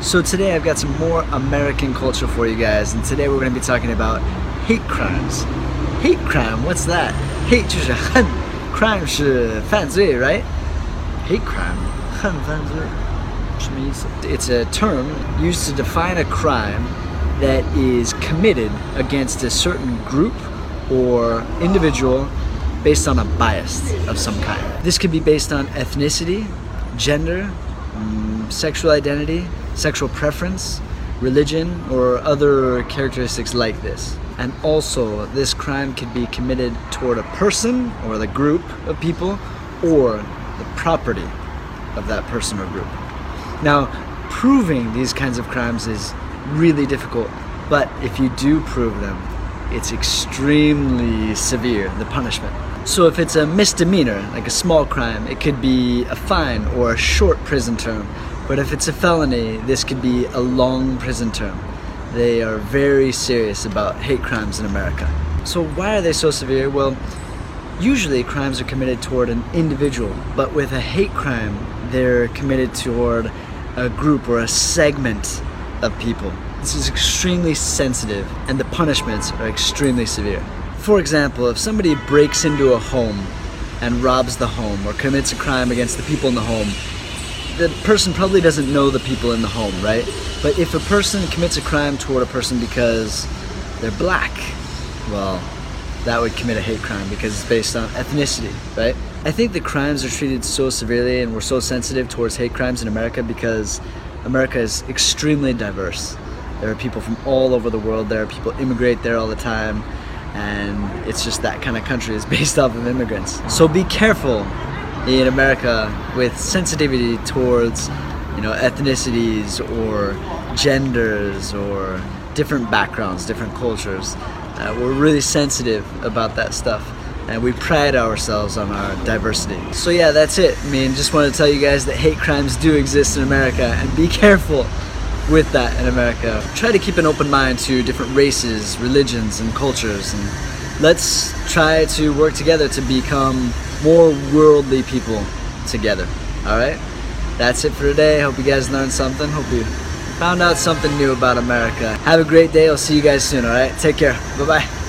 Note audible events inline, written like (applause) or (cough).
So today I've got some more American culture for you guys, and today we're going to be talking about hate crimes. Hate crime, what's that? Hate 就是恨，crime 是犯罪，right? Hate crime, 恨犯罪，什么意思？It's a term used to define a crime that is committed against a certain group or individual based on a bias of some kind. This could be based on ethnicity, gender, mm, sexual identity, sexual preference, religion, or other characteristics like this. And also, this crime could be committed toward a person or the group of people or the property of that person or group. Now, proving these kinds of crimes is really difficult, but if you do prove them, it's extremely severe, the punishment. So if it's a misdemeanor, like a small crime, it could be a fine or a short prison term. But if it's a felony, this could be a long prison term. They are very serious about hate crimes in America. So why are they so severe? Well, usually crimes are committed toward an individual, but with a hate crime, they're committed toward a group or a segment of people. This is extremely sensitive, and the punishments are extremely severe. For example, if somebody breaks into a home and robs the home or commits a crime against the people in the home, the person probably doesn't know the people in the home, right? But if a person commits a crime toward a person because they're black, well, that would commit a hate crime because it's based on ethnicity, right? I think the crimes are treated so severely and we're so sensitive towards hate crimes in America because America is extremely diverse. There are people from all over the world there, people immigrate there all the time and it's just that kind of country is (laughs) based off of immigrants. So be careful in America with sensitivity towards, you know, ethnicities or genders or different backgrounds, different cultures. Uh, we're really sensitive about that stuff and we pride ourselves on our diversity. So yeah, that's it. I mean, just wanted to tell you guys that hate crimes do exist in America and be (laughs) careful with that in America. Try to keep an open mind to different races, religions, and cultures, and let's try to work together to become more worldly people together. All right? That's it for today. Hope you guys learned something. Hope you found out something new about America. Have a great day. I'll see you guys soon. All right? Take care. Bye bye.